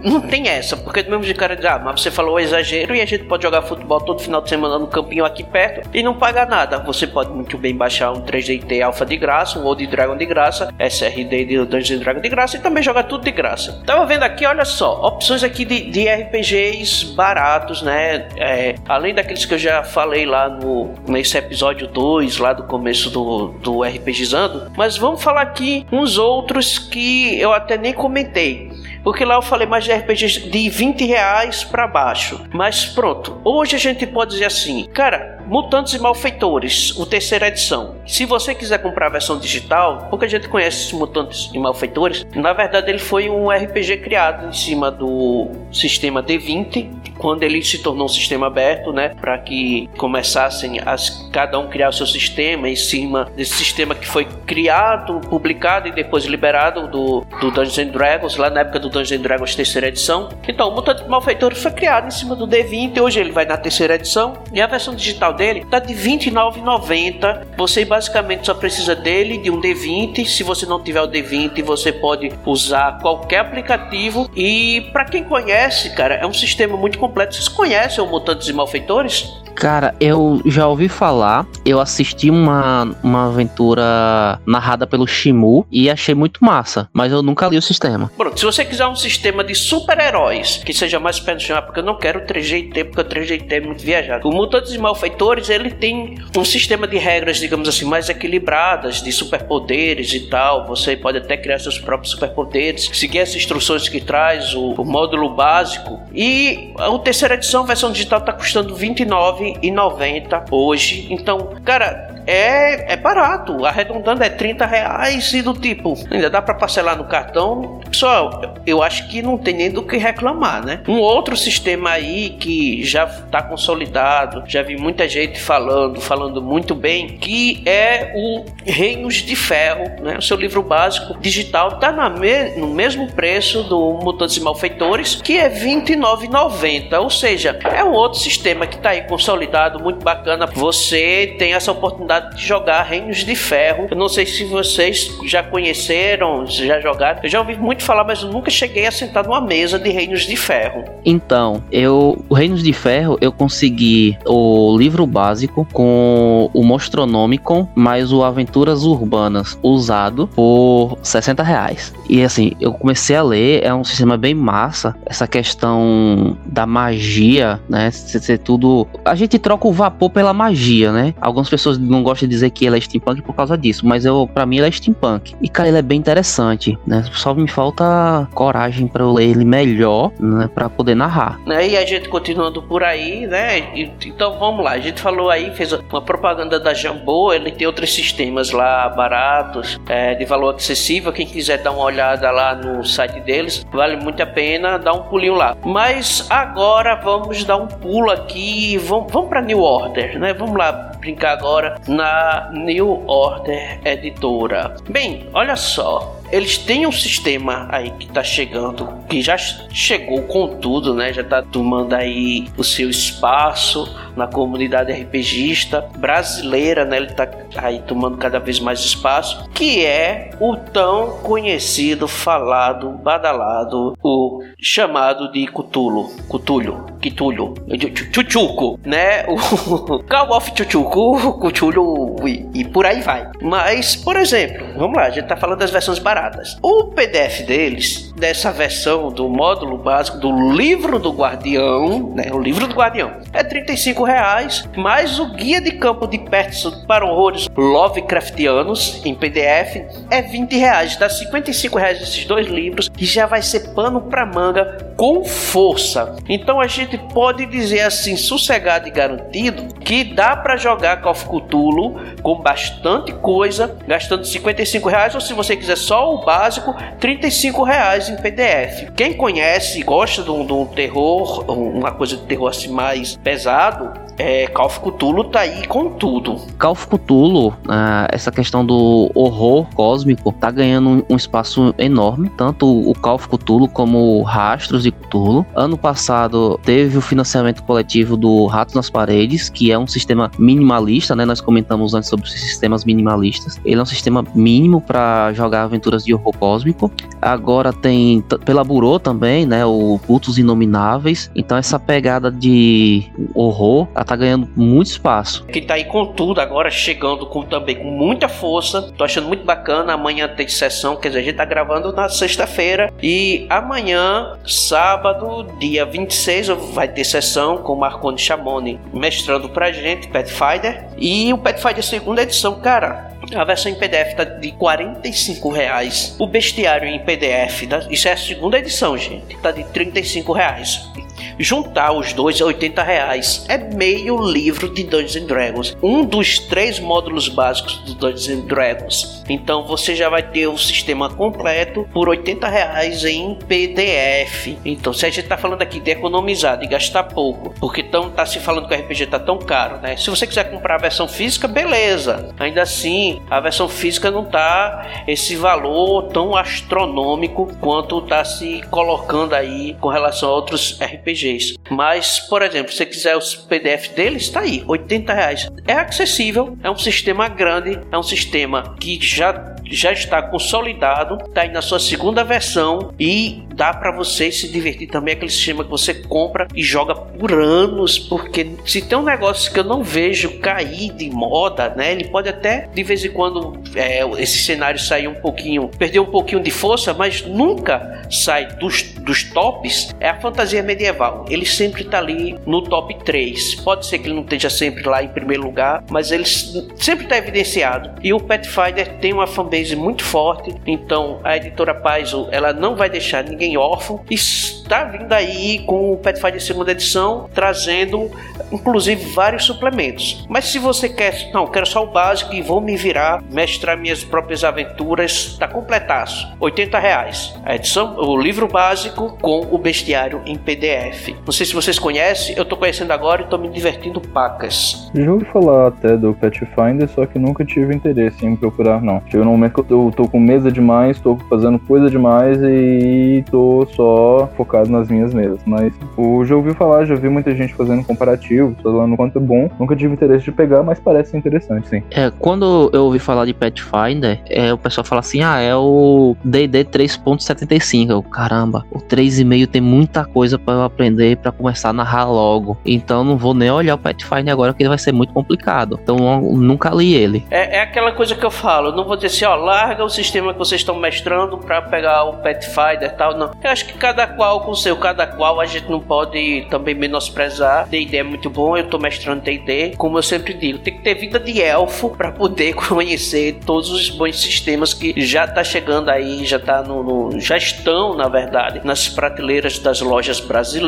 não, tem essa, porque do mesmo de cara de ah, mas você falou exagero e a gente pode jogar futebol todo final de semana no campinho aqui perto e não pagar nada. Você pode muito bem baixar um 3DT Alpha de graça, um Old Dragon de graça, SRD de Dungeons Dragon de graça e também jogar tudo de graça. Tava vendo aqui, olha só, opções aqui de, de RPGs baratos, né? É, além daqueles que eu já falei lá no nesse episódio 2, lá do começo do, do RPGizando, mas vamos falar aqui uns outros que eu até nem comentei. Porque lá eu falei mais de RPGs de 20 reais para baixo. Mas pronto, hoje a gente pode dizer assim, cara, Mutantes e Malfeitores, o terceira edição. Se você quiser comprar a versão digital, pouca gente conhece Mutantes e Malfeitores. Na verdade, ele foi um RPG criado em cima do sistema D20, quando ele se tornou um sistema aberto, né, para que começassem a cada um criar o seu sistema em cima desse sistema que foi criado, publicado e depois liberado do, do Dungeons and Dragons lá na época do Dungeons Dragons terceira edição. Então, o Mutante Malfeitores foi criado em cima do D20, hoje ele vai na terceira edição, e a versão digital dele tá de R$29,90. Você basicamente só precisa dele, de um D20. Se você não tiver o D20, você pode usar qualquer aplicativo. E para quem conhece, cara, é um sistema muito completo. Vocês conhecem o Mutantes e Malfeitores? Cara, eu já ouvi falar, eu assisti uma, uma aventura narrada pelo Shimu e achei muito massa, mas eu nunca li o sistema. Pronto, se você quiser um sistema de super-heróis que seja mais pé no chão, porque eu não quero 3GT, porque o 3GT é muito viajado. O Mutantes e Malfeitores, ele tem um sistema de regras, digamos assim, mais equilibradas, de superpoderes e tal. Você pode até criar seus próprios superpoderes, seguir as instruções que traz o, o módulo básico. E a terceira edição, versão digital, tá custando 29 R$29,90 hoje. Então, cara, é, é barato. Arredondando é 30 reais e do tipo, ainda dá para parcelar no cartão. Pessoal, eu acho que não tem nem do que reclamar, né? Um outro sistema aí que já está consolidado, já vi muita gente falando, falando muito bem, que é o Reinos de Ferro, né? O seu livro básico digital tá na me no mesmo preço do Mutantes e Malfeitores, que é R$29,90. Ou seja, é um outro sistema que está aí consolidado, muito bacana. Você tem essa oportunidade oportunidade de jogar Reinos de Ferro. Eu não sei se vocês já conheceram, já jogaram. Eu já ouvi muito falar, mas eu nunca cheguei a sentar numa mesa de Reinos de Ferro. Então, eu, o Reinos de Ferro, eu consegui o livro básico com o Monstronomicon, mais o Aventuras Urbanas usado por 60 reais. E assim, eu comecei a ler, é um sistema bem massa. Essa questão da magia, né? Ser tudo. A gente troca o vapor pela magia, né? Algumas pessoas não gosto de dizer que ele é steampunk por causa disso, mas eu, para mim ele é steampunk. E cara, ele é bem interessante, né? Só me falta coragem para eu ler ele melhor, né, para poder narrar. E a gente continuando por aí, né? Então vamos lá, a gente falou aí, fez uma propaganda da Jambô, ele tem outros sistemas lá baratos, é, de valor acessível. Quem quiser dar uma olhada lá no site deles, vale muito a pena dar um pulinho lá. Mas agora vamos dar um pulo aqui, vamos, vamos para New Order, né? Vamos lá brincar agora na New Order Editora. Bem, olha só. Eles têm um sistema aí que tá chegando, que já chegou com tudo, né? Já tá tomando aí o seu espaço na comunidade RPGista brasileira, né? Ele tá aí tomando cada vez mais espaço, que é o tão conhecido, falado, badalado, o chamado de Cthulhu, Cthulhu, Cthulhu, Chuchuco, né? O Call of Chuchuco, Cthulhu e, e por aí vai. Mas, por exemplo, vamos lá, a gente tá falando das versões baratas baratas. O PDF deles, dessa versão do módulo básico do livro do Guardião, né, o livro do Guardião, é 35 reais, mais o guia de campo de perto para horrores Lovecraftianos em PDF é 20 reais. Dá 55 reais esses dois livros e já vai ser pano para manga com força. Então a gente pode dizer assim, sossegado e garantido, que dá para jogar Call of Cthulhu com bastante coisa, gastando 55 reais, ou se você quiser só o básico, 35 reais em PDF. Quem conhece e gosta de um, de um terror, uma coisa de terror assim mais pesado, é, Call of Cthulhu tá aí com tudo. Call of Cthulhu, uh, essa questão do horror cósmico, tá ganhando um, um, espaço enorme, tanto o Call of Cthulhu como Rastros de Cthulhu. Ano passado teve o financiamento coletivo do Ratos nas Paredes, que é um sistema minimalista, né? Nós comentamos antes sobre os sistemas minimalistas. Ele é um sistema mínimo para jogar aventuras de horror cósmico. Agora tem pela Burô também, né? O Cultos Inomináveis. Então essa pegada de horror tá ganhando muito espaço. Que tá aí com tudo agora, chegando com, também com muita força. Tô achando muito bacana. Amanhã tem sessão, quer dizer, a gente tá gravando na sexta-feira. E amanhã, sábado, dia 26, vai ter sessão com o Marconi Chamoni mestrando pra gente, Pathfinder. E o Pathfinder segunda edição, cara. A versão em PDF tá de 45 reais. O bestiário em PDF, isso é a segunda edição, gente, tá de 35 reais. Juntar os dois é 80 reais. É meio livro de Dungeons and Dragons. Um dos três módulos básicos do Dungeons and Dragons. Então você já vai ter o sistema completo por 80 reais em PDF. Então se a gente tá falando aqui de economizar, de gastar pouco, porque tão, tá se falando que o RPG tá tão caro, né? Se você quiser comprar a versão física, beleza. Ainda assim, a versão física não tá esse valor tão astronômico quanto tá se colocando aí com relação a outros RPGs. Mas, por exemplo, se você quiser os PDF deles, está aí, 80 reais. É acessível, é um sistema grande, é um sistema que já já está consolidado, está aí na sua segunda versão e dá para você se divertir também aquele sistema que você compra e joga por anos, porque se tem um negócio que eu não vejo cair de moda, né? Ele pode até de vez em quando é, esse cenário sair um pouquinho, perder um pouquinho de força, mas nunca sai dos, dos tops. É a fantasia medieval. Ele sempre está ali no top 3. Pode ser que ele não esteja sempre lá em primeiro lugar, mas ele sempre está evidenciado. E o Pathfinder tem uma fanbase muito forte, então a editora Paizo ela não vai deixar ninguém órfão. Está vindo aí com o Pathfinder segunda edição, trazendo inclusive vários suplementos. Mas se você quer, não, quero só o básico e vou me virar, mestrar minhas próprias aventuras, está completaço. 80 reais. A edição, o livro básico com o bestiário em PDF. Não sei se vocês conhecem, eu estou conhecendo agora e estou me divertindo pacas. Já ouvi falar até do Pathfinder, só que nunca tive interesse em procurar, não. Chegou no momento que eu tô com mesa demais, tô fazendo coisa demais e tô só focado nas minhas mesas. Mas eu já ouvi falar, já vi muita gente fazendo comparativo, falando quanto é bom. Nunca tive interesse de pegar, mas parece interessante, sim. É, quando eu ouvi falar de Pathfinder, é, o pessoal fala assim: ah, é o DD 3.75. Eu, caramba, o 3,5 tem muita coisa para eu aprender para começar a narrar logo. Então não vou nem olhar o Pathfinder agora, que vai ser muito complicado. Então nunca li ele. É, é aquela coisa que eu falo, não vou dizer assim, ó, larga o sistema que vocês estão mestrando para pegar o Pathfinder e tal, não. Eu acho que cada qual com seu, cada qual a gente não pode também menosprezar. D&D é muito bom, eu tô mestrando D&D, como eu sempre digo, tem que ter vida de elfo para poder conhecer todos os bons sistemas que já tá chegando aí, já tá no, no, já estão, na verdade, nas prateleiras das lojas brasileiras.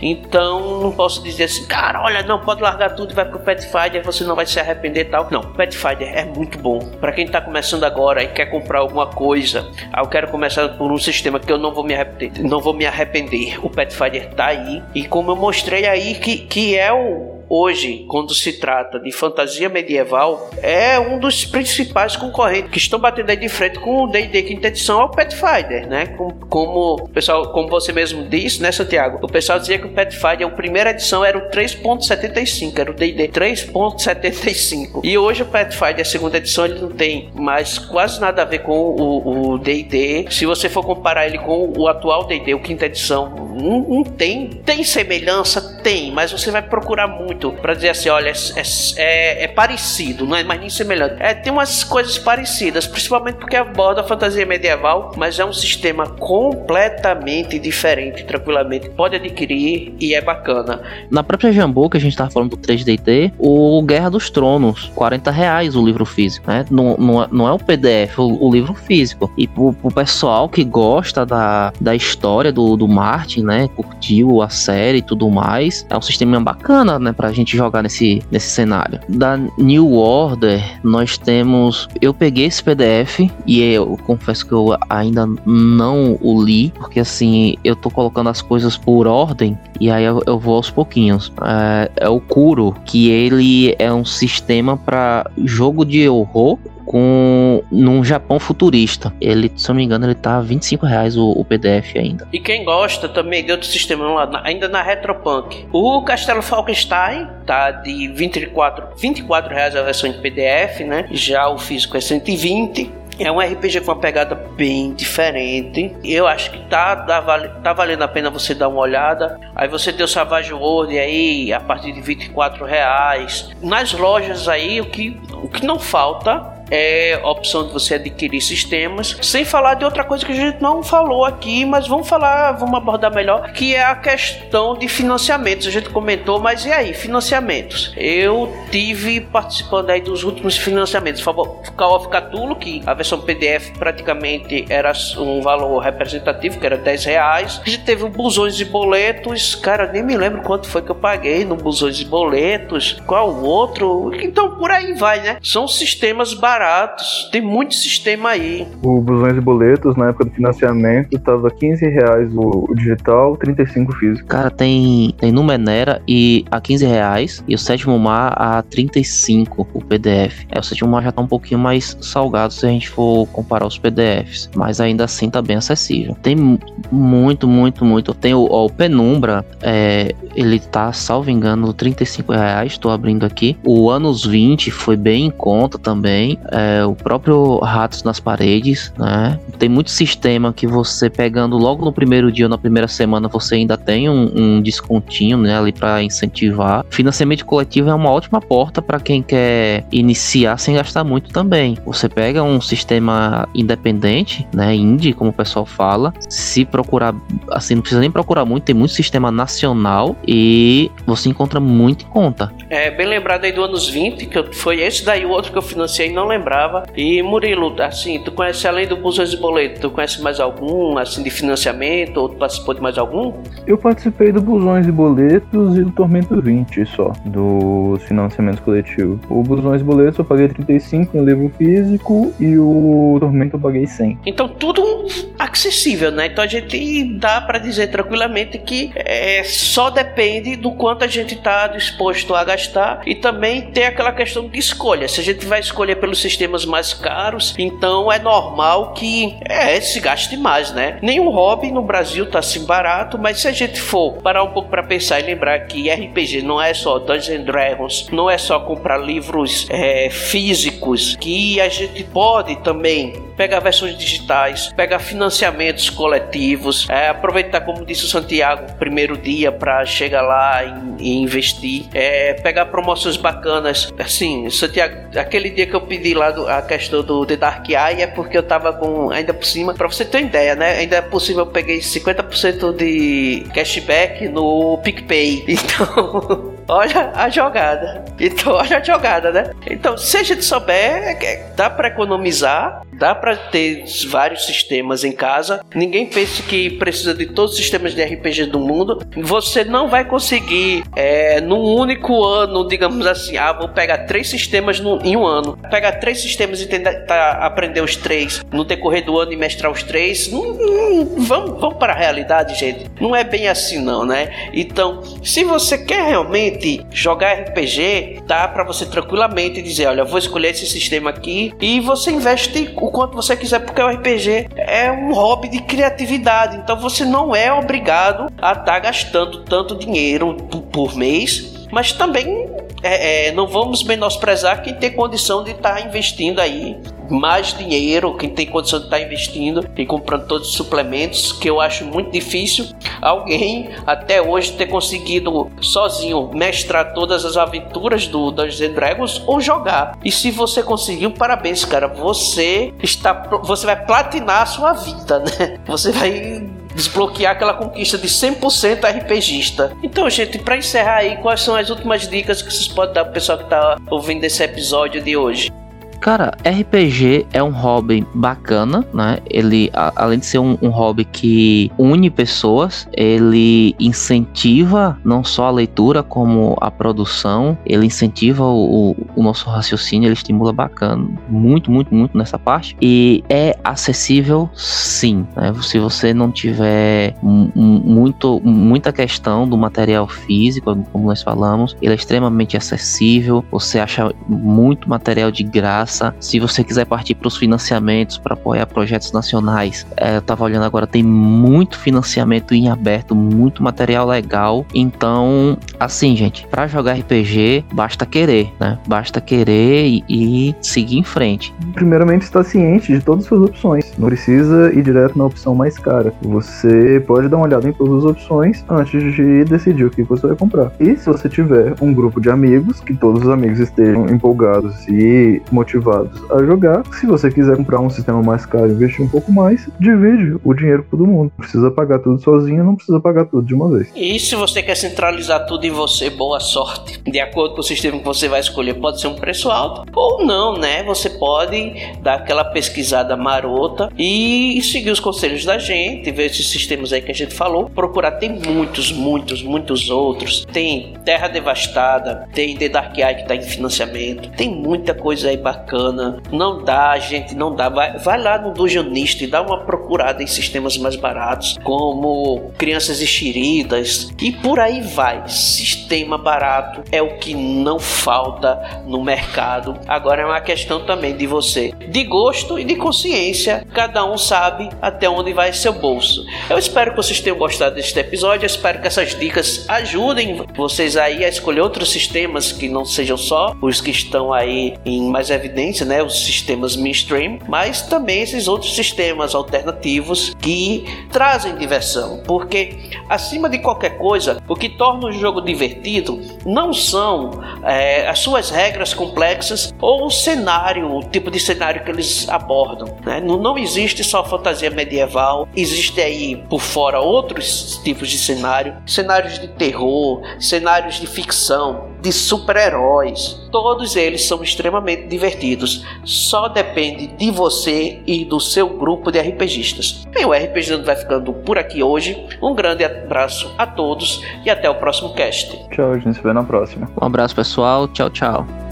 Então, não posso dizer assim, cara, olha, não pode largar tudo e vai pro Pathfinder, você não vai se arrepender tal. Não, Pathfinder é muito bom. Para quem tá começando agora e quer comprar alguma coisa, ah, eu quero começar por um sistema que eu não vou me arrepender. Não vou me arrepender. O Pathfinder tá aí. E como eu mostrei aí que, que é o, hoje, quando se trata de fantasia medieval, é um dos principais concorrentes que estão batendo aí de frente com o D&D quinta edição, é o Pathfinder, né? Como, como pessoal, como você mesmo disse, né, Santiago? O pessoal dizia que o Pathfinder, a primeira edição era o 3.75, era o D&D 3.75. E hoje o Pathfinder, a segunda edição, ele não tem mais quase nada a ver com o D&D. Se você for comparar ele com o atual D&D, o quinta edição, não, não tem, tem semelhança, tem, mas você vai procurar muito muito para dizer assim, olha, é, é, é, parecido, não é mais nem semelhante. É, tem umas coisas parecidas, principalmente porque aborda a fantasia medieval, mas é um sistema completamente diferente, tranquilamente. Pode adquirir e é bacana. Na própria Jambu, que a gente tava falando do 3DT, o Guerra dos Tronos, 40 reais o livro físico, né? Não, não, é, não é o PDF, o, o livro físico. E pro, pro, pessoal que gosta da, da história do, do Martin, né? Curtiu a série e tudo mais, é um sistema bacana, né? Pra pra gente jogar nesse, nesse cenário. Da New Order, nós temos. Eu peguei esse PDF e eu confesso que eu ainda não o li, porque assim, eu tô colocando as coisas por ordem e aí eu, eu vou aos pouquinhos. É, é o Kuro, que ele é um sistema para jogo de horror com num Japão futurista. Ele, se eu não me engano, ele tá 25 reais o, o PDF ainda. E quem gosta também de outro sistema lá, ainda na Retropunk, o Castelo Falkenstein tá de 24, 24 reais a versão em PDF, né? Já o físico é 120. É um RPG com uma pegada bem diferente. Eu acho que tá, tá, tá, valendo a pena você dar uma olhada. Aí você tem o Savage World aí a partir de 24 reais. Nas lojas aí, o que, o que não falta é a opção de você adquirir sistemas, sem falar de outra coisa que a gente não falou aqui, mas vamos falar, vamos abordar melhor, que é a questão de financiamentos. A gente comentou, mas e aí, financiamentos? Eu tive participando aí dos últimos financiamentos, Call of Cthulhu, que a versão PDF praticamente era um valor representativo, que era 10 reais. A gente teve o Busões e Boletos, cara, nem me lembro quanto foi que eu paguei no Busões e Boletos, qual o outro, então por aí vai, né? São sistemas baratos, tem muito sistema aí. O Busões e Boletos, na época do financiamento, tava 15 reais o digital, 35 físico. Cara, tem, tem Numenera e a 15 reais, e o Sétimo Mar a 35 o PDF. É, o Sétimo Mar já tá um pouquinho mais salgado se a gente for comparar os PDFs, mas ainda assim tá bem acessível. Tem muito, muito, muito. Tem o, ó, o Penumbra, é, ele tá, salvo engano, 35 reais, tô abrindo aqui. O Anos 20 foi bem em conta também. É, o próprio Ratos nas Paredes, né? Tem muito sistema que você pegando logo no primeiro dia ou na primeira semana, você ainda tem um, um descontinho, né? Ali para incentivar. Financiamento coletivo é uma ótima porta para quem quer iniciar sem gastar muito também. Você pega um sistema independente, né? Indie, como o pessoal fala. Se procurar, assim, não precisa nem procurar muito, tem muito sistema nacional e você encontra muito em conta. É bem lembrado aí do anos 20, que foi esse daí o outro que eu financiei não lembrava. E Murilo, assim, tu conhece além do Busões de Boleto, tu conhece mais algum, assim, de financiamento, ou tu participou de mais algum? Eu participei do Busões e Boletos e do Tormento 20 só, dos financiamentos coletivos. O Busões e Boletos eu paguei 35 no livro físico e o Tormento eu paguei 100. Então tudo acessível, né? Então a gente dá para dizer tranquilamente que é, só depende do quanto a gente está disposto a gastar e também tem aquela questão de escolha. Se a gente vai escolher pelos sistemas mais caros, então é normal que é, se gaste mais, né? Nenhum hobby no Brasil tá assim barato, mas se a gente for parar um pouco para pensar e lembrar que RPG não é só Dungeons Dragons, não é só comprar livros é, físicos, que a gente pode também pegar versões digitais, pegar financiamentos coletivos, é, aproveitar, como disse o Santiago, o primeiro dia para chegar lá e, e investir, é, pegar promoções bacanas. Assim, Santiago, aquele dia que eu pedi lá do, a questão do The Dark Eye é porque eu tava com, ainda por cima, para você ter ideia, né? Ainda é possível eu peguei 50% de cashback no PicPay. Então. Olha a jogada. Então, olha a jogada, né? Então, se a gente souber, é dá para economizar, dá para ter vários sistemas em casa. Ninguém pense que precisa de todos os sistemas de RPG do mundo. Você não vai conseguir, é, num único ano, digamos assim, ah, vou pegar três sistemas no, em um ano. Pegar três sistemas e tentar tá, aprender os três no decorrer do ano e mestrar os três. Vamos, vamos para a realidade, gente. Não é bem assim, não, né? Então, se você quer realmente jogar RPG, dá para você tranquilamente dizer, olha, vou escolher esse sistema aqui e você investe o quanto você quiser, porque o RPG é um hobby de criatividade, então você não é obrigado a estar tá gastando tanto dinheiro por mês, mas também é, é, não vamos menosprezar quem tem condição de estar tá investindo aí mais dinheiro, quem tem condição de estar tá investindo e comprando todos os suplementos, que eu acho muito difícil alguém até hoje ter conseguido sozinho mestrar todas as aventuras do Dungeons Dragons ou jogar. E se você conseguiu, parabéns, cara. Você está você vai platinar a sua vida, né? Você vai desbloquear aquela conquista de 100% RPGista. Então, gente, para encerrar aí, quais são as últimas dicas que vocês podem dar pro pessoal que tá ouvindo esse episódio de hoje? Cara, RPG é um hobby bacana, né? Ele, a, além de ser um, um, hobby que une pessoas, ele incentiva não só a leitura, como a produção, ele incentiva o, o nosso raciocínio, ele estimula bacana, muito, muito, muito nessa parte. E é acessível, sim. Né? Se você não tiver muito, muita questão do material físico, como nós falamos, ele é extremamente acessível, você acha muito material de graça graça. Se você quiser partir para os financiamentos para apoiar projetos nacionais, é, eu tava olhando agora, tem muito financiamento em aberto, muito material legal. Então, assim, gente, para jogar RPG, basta querer, né? Basta querer e, e seguir em frente. Primeiramente, está ciente de todas as suas opções. Não precisa ir direto na opção mais cara. Você pode dar uma olhada em todas as opções antes de decidir o que você vai comprar. E se você tiver um grupo de amigos, que todos os amigos estejam empolgados e motivados a jogar. Se você quiser comprar um sistema mais caro investir um pouco mais, divide o dinheiro todo mundo. Não precisa pagar tudo sozinho, não precisa pagar tudo de uma vez. E se você quer centralizar tudo em você, boa sorte. De acordo com o sistema que você vai escolher, pode ser um preço alto ou não, né? Você pode dar aquela pesquisada marota e seguir os conselhos da gente, ver esses sistemas aí que a gente falou. Procurar, tem muitos, muitos, muitos outros. Tem Terra Devastada, tem The Dark Eye que está em financiamento, tem muita coisa aí bacana. Não dá, gente, não dá. Vai, vai lá no Dungeonista e dá uma procurada em sistemas mais baratos, como Crianças Enxeridas e por aí vai. Sistema barato é o que não falta no mercado. Agora é uma questão também de você, de gosto e de consciência. Cada um sabe até onde vai seu bolso. Eu espero que vocês tenham gostado deste episódio. Eu espero que essas dicas ajudem vocês aí a escolher outros sistemas que não sejam só os que estão aí em mais evidência, né? Os sistemas mainstream, mas também esses outros sistemas alternativos que trazem diversão. Porque acima de qualquer coisa, o que torna o jogo divertido não são é, as suas regras complexas ou o cenário, o tipo de cenário que eles abordam. Né? Não, não existe só fantasia medieval, existe aí por fora outros tipos de cenário, cenários de terror, cenários de ficção, de super-heróis. Todos eles são extremamente divertidos. Só depende de você e do seu grupo de RPGistas. Bem, o RPG vai ficando por aqui hoje. Um grande abraço a todos e até o próximo cast. Tchau, a gente se vê na próxima. Um abraço, pessoal. Tchau, tchau.